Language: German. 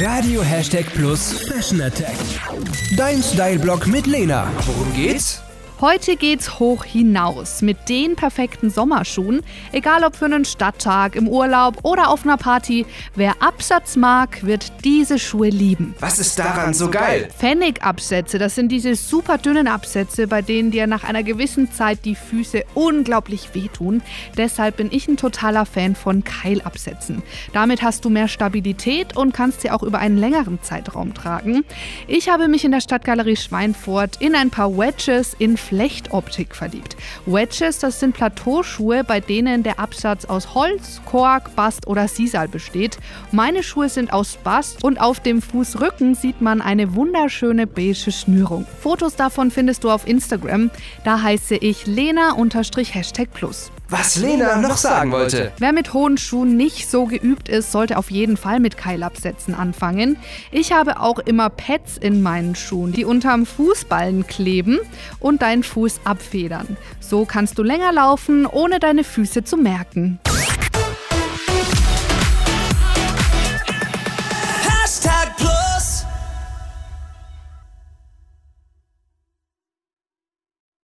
Radio Hashtag Plus Fashion Attack. Dein Style-Blog mit Lena. Worum geht's? Heute geht's hoch hinaus mit den perfekten Sommerschuhen. Egal ob für einen Stadttag, im Urlaub oder auf einer Party, wer Absatz mag, wird diese Schuhe lieben. Was ist daran so geil? Pfennigabsätze, das sind diese super dünnen Absätze, bei denen dir nach einer gewissen Zeit die Füße unglaublich wehtun. Deshalb bin ich ein totaler Fan von Keilabsätzen. Damit hast du mehr Stabilität und kannst sie auch über einen längeren Zeitraum tragen. Ich habe mich in der Stadtgalerie Schweinfurt in ein paar Wedges in Flechtoptik verliebt. Wedges, das sind Plateauschuhe, bei denen der Absatz aus Holz, Kork, Bast oder Sisal besteht. Meine Schuhe sind aus Bast und auf dem Fußrücken sieht man eine wunderschöne beige Schnürung. Fotos davon findest du auf Instagram. Da heiße ich Lena-Hashtag Plus. Was Lena noch sagen wollte. Wer mit hohen Schuhen nicht so geübt ist, sollte auf jeden Fall mit Keilabsätzen anfangen. Ich habe auch immer Pads in meinen Schuhen, die unterm Fußballen kleben und deinen Fuß abfedern. So kannst du länger laufen, ohne deine Füße zu merken.